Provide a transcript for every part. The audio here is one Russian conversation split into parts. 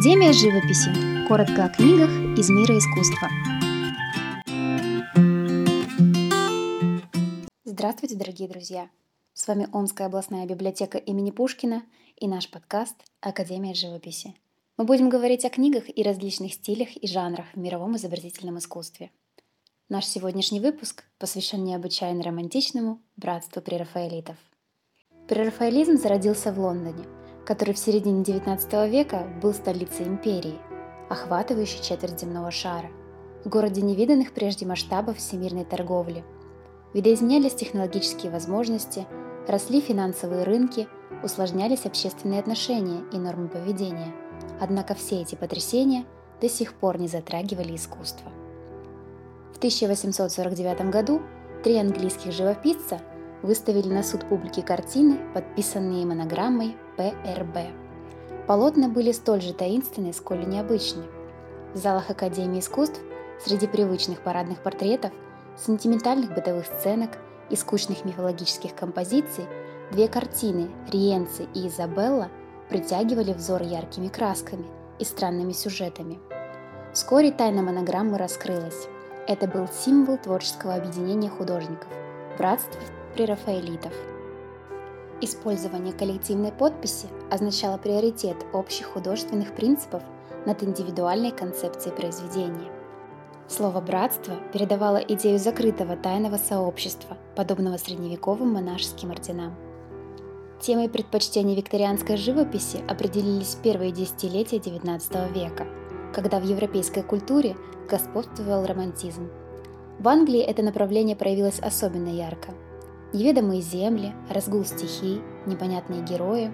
Академия живописи. Коротко о книгах из мира искусства. Здравствуйте, дорогие друзья! С вами Омская областная библиотека имени Пушкина и наш подкаст «Академия живописи». Мы будем говорить о книгах и различных стилях и жанрах в мировом изобразительном искусстве. Наш сегодняшний выпуск посвящен необычайно романтичному братству прерафаэлитов. Прерафаэлизм зародился в Лондоне – который в середине XIX века был столицей империи, охватывающей четверть земного шара, в городе невиданных прежде масштабов всемирной торговли. Видоизменялись технологические возможности, росли финансовые рынки, усложнялись общественные отношения и нормы поведения. Однако все эти потрясения до сих пор не затрагивали искусство. В 1849 году три английских живописца выставили на суд публики картины, подписанные монограммой ПРБ. Полотна были столь же таинственны, сколь и необычны. В залах Академии искусств среди привычных парадных портретов, сентиментальных бытовых сценок и скучных мифологических композиций две картины «Риенци» и «Изабелла» притягивали взор яркими красками и странными сюжетами. Вскоре тайна монограммы раскрылась. Это был символ творческого объединения художников – братства прерафаэлитов – Использование коллективной подписи означало приоритет общих художественных принципов над индивидуальной концепцией произведения. Слово «братство» передавало идею закрытого тайного сообщества, подобного средневековым монашеским орденам. Темой предпочтения викторианской живописи определились первые десятилетия XIX века, когда в европейской культуре господствовал романтизм. В Англии это направление проявилось особенно ярко – Неведомые земли, разгул стихий, непонятные герои,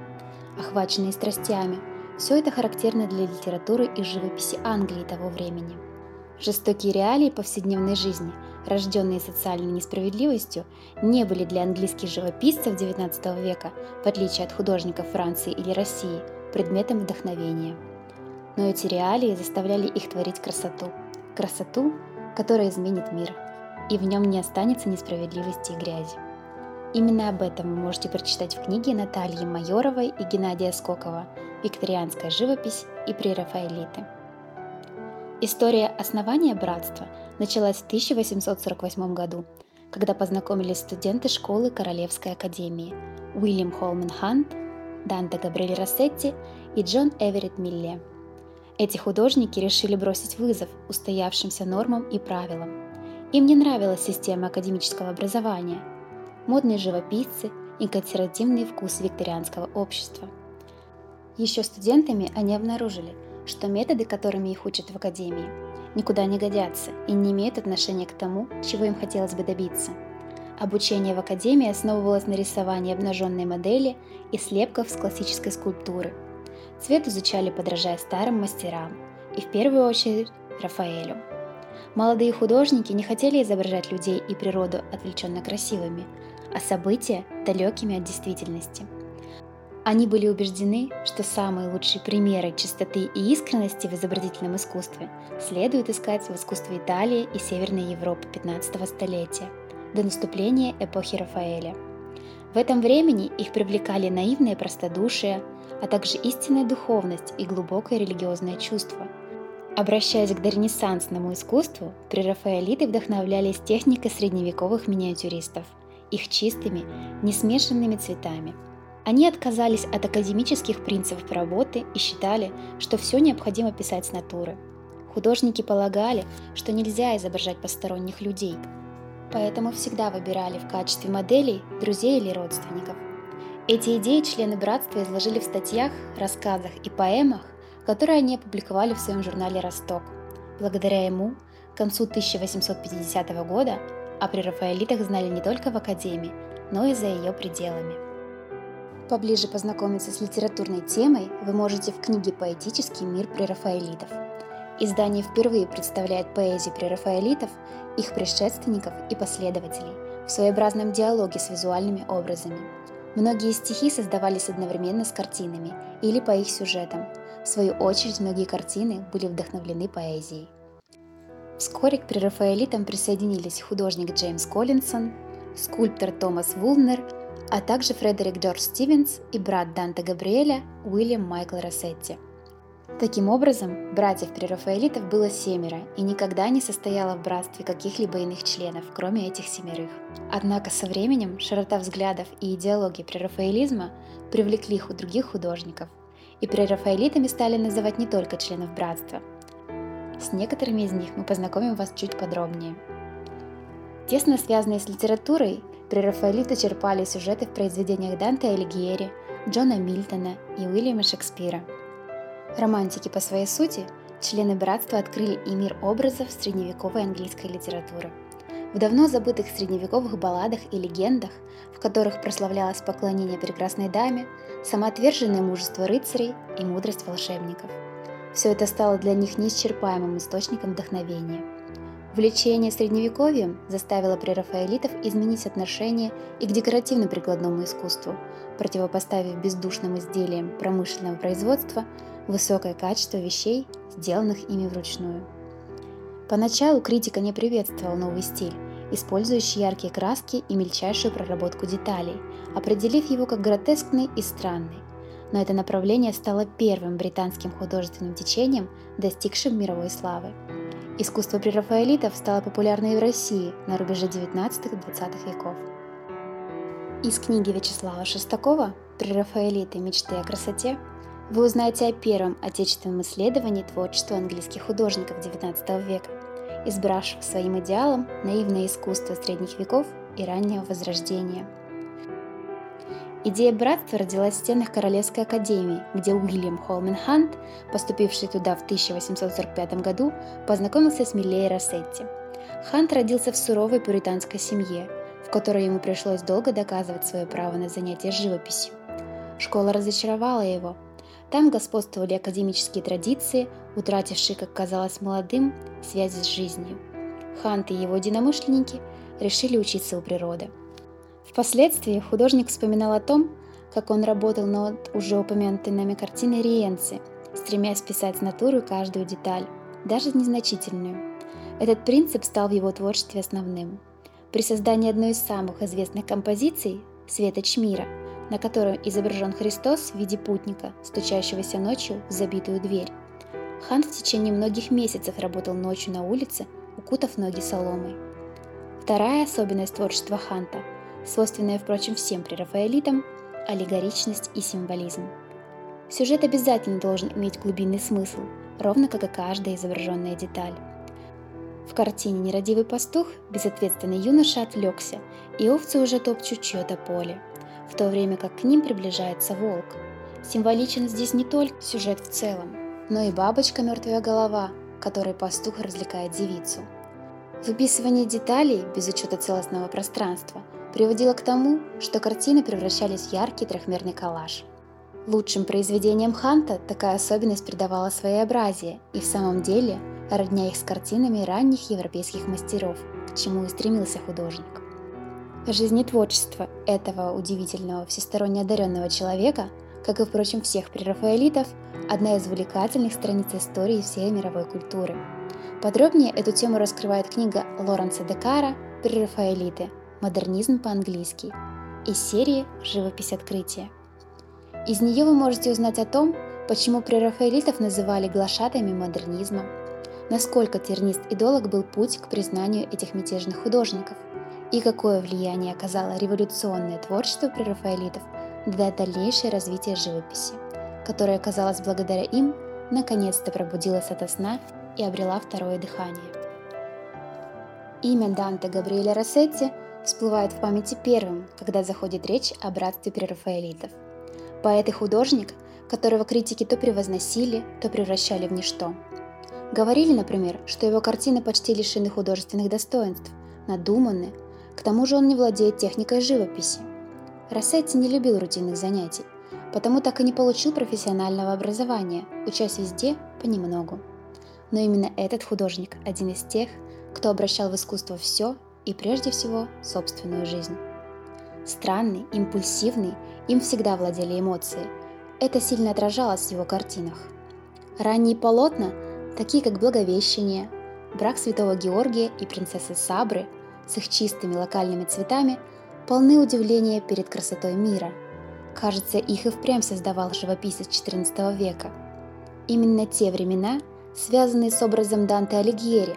охваченные страстями – все это характерно для литературы и живописи Англии того времени. Жестокие реалии повседневной жизни, рожденные социальной несправедливостью, не были для английских живописцев XIX века, в отличие от художников Франции или России, предметом вдохновения. Но эти реалии заставляли их творить красоту. Красоту, которая изменит мир, и в нем не останется несправедливости и грязи. Именно об этом вы можете прочитать в книге Натальи Майоровой и Геннадия Скокова «Викторианская живопись и прерафаэлиты». История основания братства началась в 1848 году, когда познакомились студенты школы Королевской академии Уильям Холман Хант, Данте Габриэль Рассетти и Джон Эверетт Милле. Эти художники решили бросить вызов устоявшимся нормам и правилам. Им не нравилась система академического образования – модные живописцы и консервативный вкус викторианского общества. Еще студентами они обнаружили, что методы, которыми их учат в академии, никуда не годятся и не имеют отношения к тому, чего им хотелось бы добиться. Обучение в академии основывалось на рисовании обнаженной модели и слепков с классической скульптуры. Цвет изучали, подражая старым мастерам, и в первую очередь Рафаэлю. Молодые художники не хотели изображать людей и природу отвлеченно красивыми, а события далекими от действительности. Они были убеждены, что самые лучшие примеры чистоты и искренности в изобразительном искусстве следует искать в искусстве Италии и Северной Европы 15 столетия, до наступления эпохи Рафаэля. В этом времени их привлекали наивное простодушие, а также истинная духовность и глубокое религиозное чувство. Обращаясь к доренессансному искусству, прерафаэлиты вдохновлялись техникой средневековых миниатюристов – их чистыми, несмешанными цветами. Они отказались от академических принципов работы и считали, что все необходимо писать с натуры. Художники полагали, что нельзя изображать посторонних людей, поэтому всегда выбирали в качестве моделей друзей или родственников. Эти идеи члены братства изложили в статьях, рассказах и поэмах, которые они опубликовали в своем журнале «Росток». Благодаря ему к концу 1850 года о прерафаэлитах знали не только в академии, но и за ее пределами. Поближе познакомиться с литературной темой вы можете в книге «Поэтический мир прерафаэлитов». Издание впервые представляет поэзию прерафаэлитов, их предшественников и последователей в своеобразном диалоге с визуальными образами. Многие стихи создавались одновременно с картинами или по их сюжетам. В свою очередь, многие картины были вдохновлены поэзией. Вскоре к прерафаэлитам присоединились художник Джеймс Коллинсон, скульптор Томас Вулнер, а также Фредерик Джордж Стивенс и брат Данте Габриэля Уильям Майкл Рассетти. Таким образом, братьев-прерафаэлитов было семеро и никогда не состояло в братстве каких-либо иных членов, кроме этих семерых. Однако со временем широта взглядов и идеологии прерафаэлизма привлекли других художников, и прерафаэлитами стали называть не только членов братства. С некоторыми из них мы познакомим вас чуть подробнее. Тесно связанные с литературой, прерафаэлиты черпали сюжеты в произведениях Данте Алигьери, Джона Мильтона и Уильяма Шекспира – Романтики по своей сути, члены братства открыли и мир образов средневековой английской литературы. В давно забытых средневековых балладах и легендах, в которых прославлялось поклонение прекрасной даме, самоотверженное мужество рыцарей и мудрость волшебников. Все это стало для них неисчерпаемым источником вдохновения. Влечение средневековьем заставило прерафаэлитов изменить отношение и к декоративно-прикладному искусству, противопоставив бездушным изделиям промышленного производства высокое качество вещей, сделанных ими вручную. Поначалу критика не приветствовал новый стиль, использующий яркие краски и мельчайшую проработку деталей, определив его как гротескный и странный. Но это направление стало первым британским художественным течением, достигшим мировой славы. Искусство прерафаэлитов стало популярно и в России на рубеже 19-20 веков. Из книги Вячеслава Шестакова «Прерафаэлиты. Мечты о красоте» вы узнаете о первом отечественном исследовании творчества английских художников XIX века, избравших своим идеалом наивное искусство средних веков и раннего Возрождения. Идея братства родилась в стенах Королевской академии, где Уильям Холмен Хант, поступивший туда в 1845 году, познакомился с Миллей Рассетти. Хант родился в суровой пуританской семье, в которой ему пришлось долго доказывать свое право на занятие живописью. Школа разочаровала его, там господствовали академические традиции, утратившие, как казалось молодым, связи с жизнью. Хант и его единомышленники решили учиться у природы. Впоследствии художник вспоминал о том, как он работал над уже упомянутой нами картиной Риенци, стремясь писать с натуры каждую деталь, даже незначительную. Этот принцип стал в его творчестве основным. При создании одной из самых известных композиций «Светоч мира» на котором изображен Христос в виде путника, стучащегося ночью в забитую дверь. Хан в течение многих месяцев работал ночью на улице, укутав ноги соломой. Вторая особенность творчества Ханта, свойственная, впрочем, всем прерафаэлитам – аллегоричность и символизм. Сюжет обязательно должен иметь глубинный смысл, ровно как и каждая изображенная деталь. В картине «Нерадивый пастух» безответственный юноша отвлекся, и овцы уже топчут чье-то поле – в то время как к ним приближается волк. Символичен здесь не только сюжет в целом, но и бабочка «Мертвая голова», которой пастух развлекает девицу. Выписывание деталей без учета целостного пространства приводило к тому, что картины превращались в яркий трехмерный коллаж. Лучшим произведениям Ханта такая особенность придавала своеобразие и в самом деле родня их с картинами ранних европейских мастеров, к чему и стремился художник. Жизнетворчество этого удивительного всесторонне одаренного человека, как и, впрочем, всех прерафаэлитов, одна из увлекательных страниц истории всей мировой культуры. Подробнее эту тему раскрывает книга Лоренса Декара «Прерафаэлиты. Модернизм по-английски» из серии «Живопись открытия». Из нее вы можете узнать о том, почему прерафаэлитов называли глашатами модернизма, насколько тернист-идолог был путь к признанию этих мятежных художников – и какое влияние оказало революционное творчество прерафаэлитов для дальнейшее развитие живописи, которая, казалось, благодаря им наконец-то пробудилась ото сна и обрела второе дыхание. Имя Данте Габриэля Рассетти всплывает в памяти первым, когда заходит речь о братстве прерафаэлитов. Поэт и художник, которого критики то превозносили, то превращали в ничто. Говорили, например, что его картины почти лишены художественных достоинств, надуманы, к тому же он не владеет техникой живописи. Рассетти не любил рутинных занятий, потому так и не получил профессионального образования, учась везде понемногу. Но именно этот художник один из тех, кто обращал в искусство все и прежде всего собственную жизнь. Странный, импульсивный, им всегда владели эмоции. Это сильно отражалось в его картинах. Ранние полотна, такие как «Благовещение», «Брак святого Георгия» и «Принцессы Сабры», с их чистыми локальными цветами полны удивления перед красотой мира. Кажется, их и впрямь создавал живописец XIV века. Именно те времена, связанные с образом Данте Алигьери,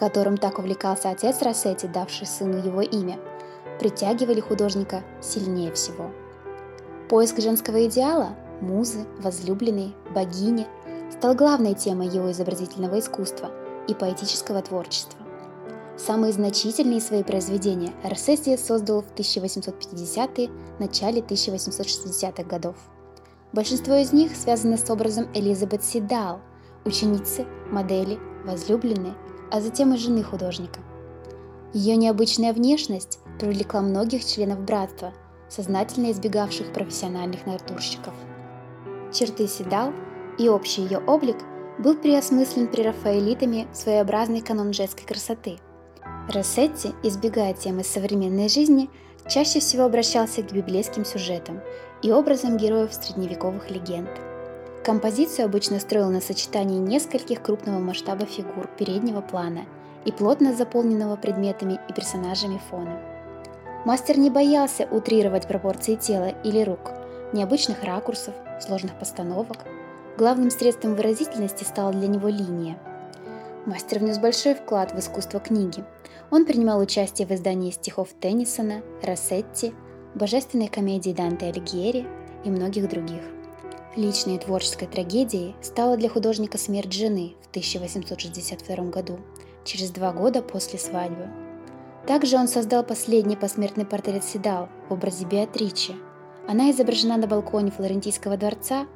которым так увлекался отец Рассетти, давший сыну его имя, притягивали художника сильнее всего. Поиск женского идеала, музы, возлюбленной, богини, стал главной темой его изобразительного искусства и поэтического творчества. Самые значительные свои произведения Рассетти создал в 1850-е, начале 1860-х годов. Большинство из них связано с образом Элизабет Сидал, ученицы, модели, возлюбленной, а затем и жены художника. Ее необычная внешность привлекла многих членов братства, сознательно избегавших профессиональных натурщиков. Черты Сидал и общий ее облик был переосмыслен прерафаэлитами в своеобразный канон женской красоты. Рассетти, избегая темы современной жизни, чаще всего обращался к библейским сюжетам и образом героев средневековых легенд. Композицию обычно строил на сочетании нескольких крупного масштаба фигур переднего плана и плотно заполненного предметами и персонажами фона. Мастер не боялся утрировать пропорции тела или рук, необычных ракурсов, сложных постановок. Главным средством выразительности стала для него линия. Мастер внес большой вклад в искусство книги. Он принимал участие в издании стихов Теннисона, Рассетти, божественной комедии Данте Алигьери и многих других. Личной творческой трагедией стала для художника смерть жены в 1862 году, через два года после свадьбы. Также он создал последний посмертный портрет Седал в образе Беатричи. Она изображена на балконе Флорентийского дворца.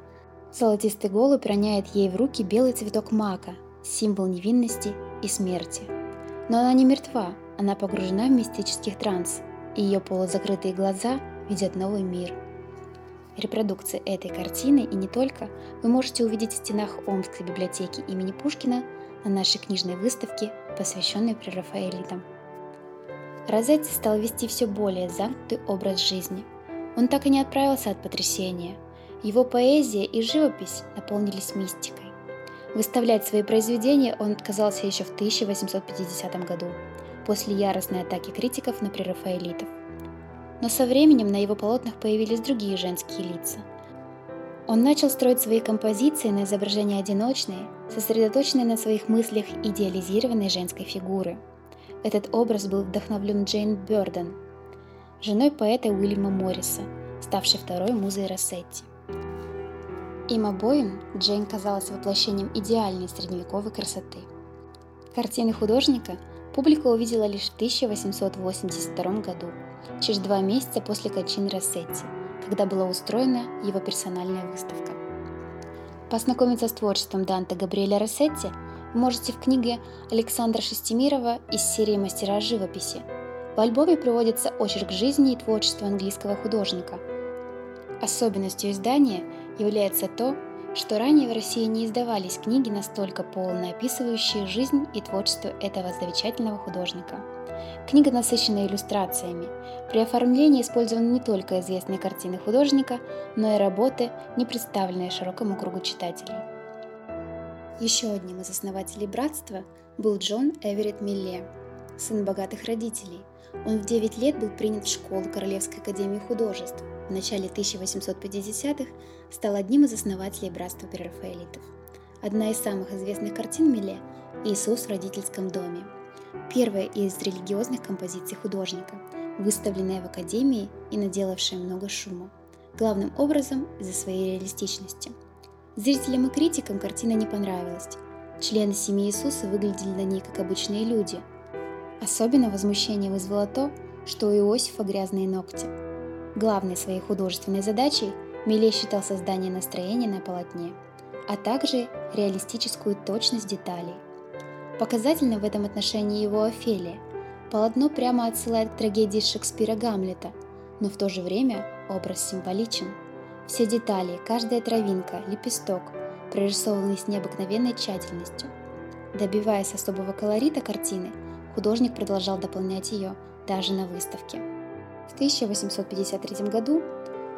Золотистый голубь роняет ей в руки белый цветок мака, символ невинности и смерти. Но она не мертва, она погружена в мистический транс – и ее полузакрытые глаза видят новый мир. Репродукции этой картины и не только вы можете увидеть в стенах Омской библиотеки имени Пушкина на нашей книжной выставке, посвященной прерафаэлитам. Розетти стал вести все более замкнутый образ жизни. Он так и не отправился от потрясения. Его поэзия и живопись наполнились мистикой. Выставлять свои произведения он отказался еще в 1850 году, после яростной атаки критиков на прерафаэлитов. Но со временем на его полотнах появились другие женские лица. Он начал строить свои композиции на изображение одиночной, сосредоточенной на своих мыслях идеализированной женской фигуры. Этот образ был вдохновлен Джейн Бёрден, женой поэта Уильяма Морриса, ставшей второй музой Рассетти. Им обоим Джейн казалась воплощением идеальной средневековой красоты. Картины художника – публика увидела лишь в 1882 году, через два месяца после кончины Рассетти, когда была устроена его персональная выставка. Познакомиться с творчеством Данте Габриэля Рассетти вы можете в книге Александра Шестимирова из серии «Мастера живописи». В альбоме приводится очерк жизни и творчества английского художника. Особенностью издания является то, что ранее в России не издавались книги настолько полно описывающие жизнь и творчество этого замечательного художника. Книга насыщена иллюстрациями. При оформлении использованы не только известные картины художника, но и работы, не представленные широкому кругу читателей. Еще одним из основателей братства был Джон Эверетт Милле, сын богатых родителей. Он в 9 лет был принят в школу Королевской академии художеств – в начале 1850-х стал одним из основателей братства прерафаэлитов. Одна из самых известных картин Миле – «Иисус в родительском доме». Первая из религиозных композиций художника, выставленная в Академии и наделавшая много шума, главным образом из-за своей реалистичности. Зрителям и критикам картина не понравилась. Члены семьи Иисуса выглядели на ней как обычные люди. Особенно возмущение вызвало то, что у Иосифа грязные ногти – Главной своей художественной задачей Миле считал создание настроения на полотне, а также реалистическую точность деталей. Показательно в этом отношении его Офелия. Полотно прямо отсылает к трагедии Шекспира Гамлета, но в то же время образ символичен. Все детали, каждая травинка, лепесток прорисованы с необыкновенной тщательностью. Добиваясь особого колорита картины, художник продолжал дополнять ее даже на выставке. В 1853 году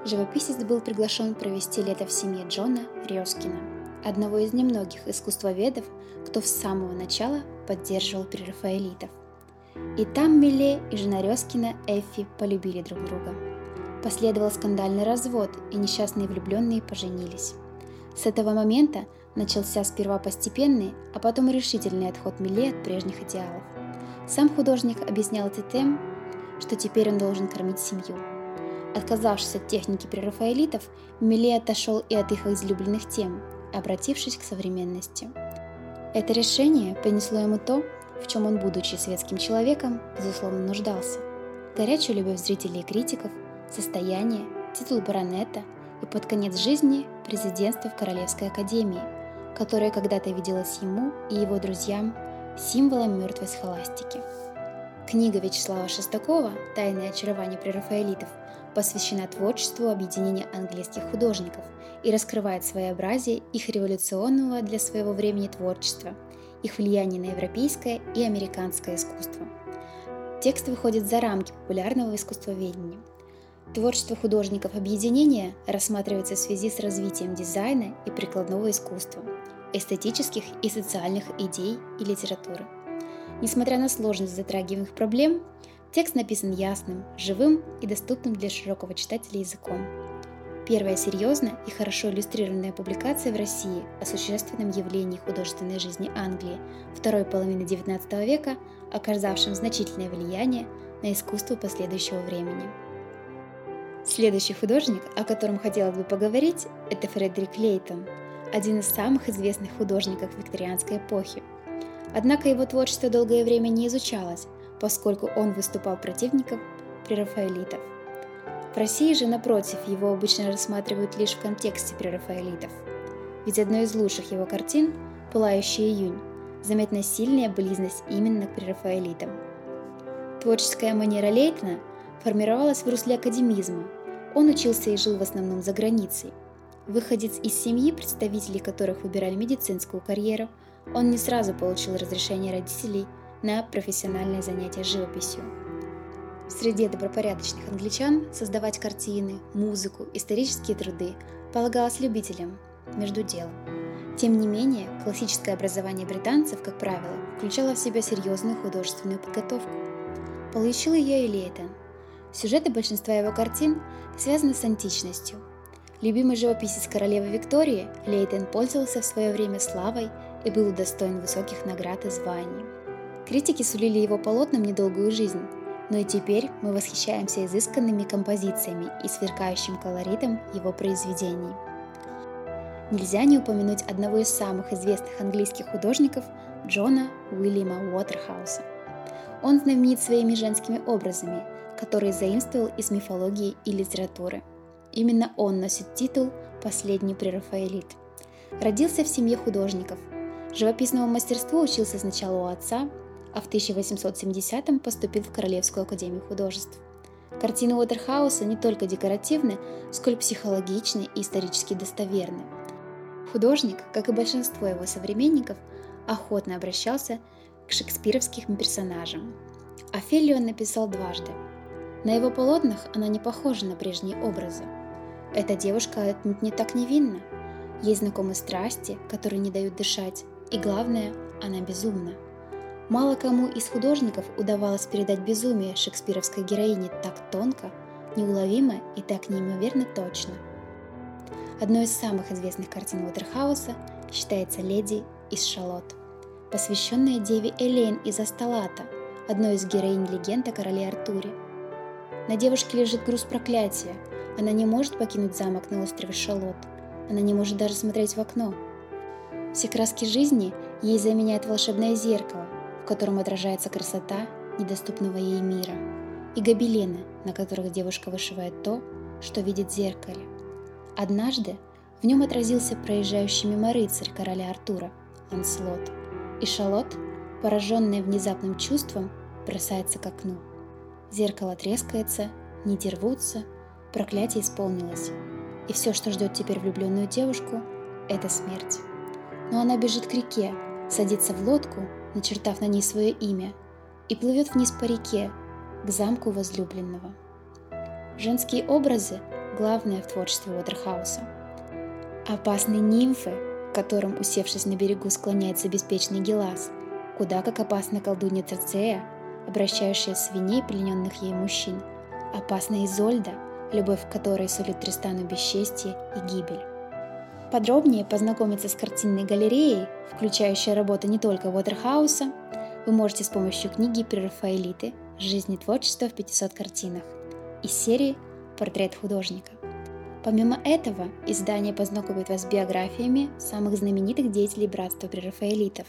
живописец был приглашен провести лето в семье Джона Рёскина, одного из немногих искусствоведов, кто с самого начала поддерживал прерафаэлитов. И там Милле и жена Рёскина Эффи полюбили друг друга. Последовал скандальный развод, и несчастные влюбленные поженились. С этого момента начался сперва постепенный, а потом решительный отход Миле от прежних идеалов. Сам художник объяснял это тем, что теперь он должен кормить семью. Отказавшись от техники прерафаэлитов, Миле отошел и от их излюбленных тем, обратившись к современности. Это решение принесло ему то, в чем он, будучи светским человеком, безусловно нуждался. Горячую любовь зрителей и критиков, состояние, титул баронета и под конец жизни президентство в Королевской академии, которое когда-то виделось ему и его друзьям символом мертвой схоластики. Книга Вячеслава Шестакова «Тайное очарование прерафаэлитов» посвящена творчеству объединения английских художников и раскрывает своеобразие их революционного для своего времени творчества, их влияние на европейское и американское искусство. Текст выходит за рамки популярного искусствоведения. Творчество художников объединения рассматривается в связи с развитием дизайна и прикладного искусства, эстетических и социальных идей и литературы. Несмотря на сложность затрагиваемых проблем, текст написан ясным, живым и доступным для широкого читателя языком. Первая серьезная и хорошо иллюстрированная публикация в России о существенном явлении художественной жизни Англии второй половины XIX века, оказавшем значительное влияние на искусство последующего времени. Следующий художник, о котором хотелось бы поговорить, это Фредерик Лейтон, один из самых известных художников викторианской эпохи. Однако его творчество долгое время не изучалось, поскольку он выступал противником прерафаэлитов – в России же, напротив, его обычно рассматривают лишь в контексте прерафаэлитов. Ведь одной из лучших его картин «Пылающий июнь» заметна сильная близость именно к прерафаэлитам. Творческая манера Лейтона формировалась в русле академизма. Он учился и жил в основном за границей. Выходец из семьи, представители которых выбирали медицинскую карьеру, он не сразу получил разрешение родителей на профессиональное занятие живописью. В среде добропорядочных англичан создавать картины, музыку, исторические труды полагалось любителям, между делом. Тем не менее, классическое образование британцев, как правило, включало в себя серьезную художественную подготовку. Получил ее и Лейтон. Сюжеты большинства его картин связаны с античностью. Любимый живописец королевы Виктории, Лейтон пользовался в свое время славой и был удостоен высоких наград и званий. Критики сулили его полотнам недолгую жизнь, но и теперь мы восхищаемся изысканными композициями и сверкающим колоритом его произведений. Нельзя не упомянуть одного из самых известных английских художников Джона Уильяма Уотерхауса. Он знаменит своими женскими образами, которые заимствовал из мифологии и литературы. Именно он носит титул «Последний прерафаэлит». Родился в семье художников. Живописному мастерству учился сначала у отца, а в 1870-м поступил в Королевскую академию художеств. Картины Уотерхауса не только декоративны, сколь психологичны и исторически достоверны. Художник, как и большинство его современников, охотно обращался к шекспировским персонажам. Офелию он написал дважды. На его полотнах она не похожа на прежние образы. Эта девушка не так невинна. Ей знакомы страсти, которые не дают дышать, и главное, она безумна. Мало кому из художников удавалось передать безумие шекспировской героини так тонко, неуловимо и так неимоверно точно. Одной из самых известных картин Уотерхауса считается «Леди из Шалот», посвященная деве Элейн из Асталата, одной из героинь легенд о короле Артуре. На девушке лежит груз проклятия, она не может покинуть замок на острове Шалот, она не может даже смотреть в окно. Все краски жизни ей заменяет волшебное зеркало, в котором отражается красота недоступного ей мира, и гобелены, на которых девушка вышивает то, что видит в зеркале. Однажды в нем отразился проезжающий мимо рыцарь короля Артура, Анслот, и Шалот, пораженная внезапным чувством, бросается к окну. Зеркало трескается, нити рвутся, проклятие исполнилось, и все, что ждет теперь влюбленную девушку, это смерть. Но она бежит к реке, садится в лодку начертав на ней свое имя, и плывет вниз по реке, к замку возлюбленного. Женские образы – главное в творчестве Уотерхауса. Опасные нимфы, которым, усевшись на берегу, склоняется беспечный Гелас, куда как опасна колдунья Церцея, обращающая свиней, плененных ей мужчин, опасна Изольда, любовь которой сулит Тристану бесчестье и гибель. Подробнее познакомиться с картинной галереей, включающей работы не только Уотерхауса, вы можете с помощью книги «Прерафаэлиты. Жизнь и творчество в 500 картинах» из серии «Портрет художника». Помимо этого, издание познакомит вас с биографиями самых знаменитых деятелей братства прерафаэлитов.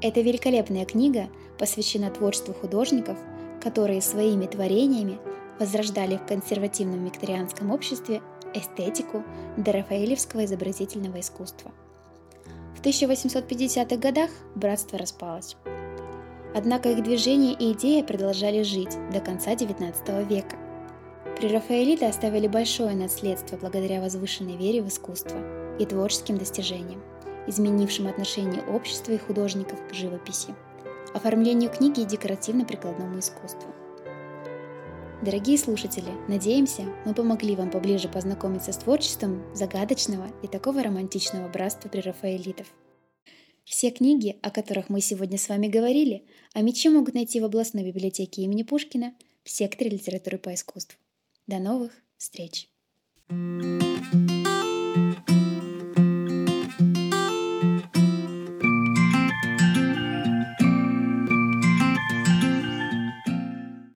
Эта великолепная книга посвящена творчеству художников, которые своими творениями возрождали в консервативном викторианском обществе эстетику дорафаэлевского изобразительного искусства. В 1850-х годах братство распалось. Однако их движение и идея продолжали жить до конца XIX века. Прерафаэлиты оставили большое наследство благодаря возвышенной вере в искусство и творческим достижениям, изменившим отношение общества и художников к живописи, оформлению книги и декоративно-прикладному искусству. Дорогие слушатели, надеемся, мы помогли вам поближе познакомиться с творчеством загадочного и такого романтичного братства прерафаэлитов. Все книги, о которых мы сегодня с вами говорили, о мече могут найти в областной библиотеке имени Пушкина в секторе литературы по искусству. До новых встреч! thank you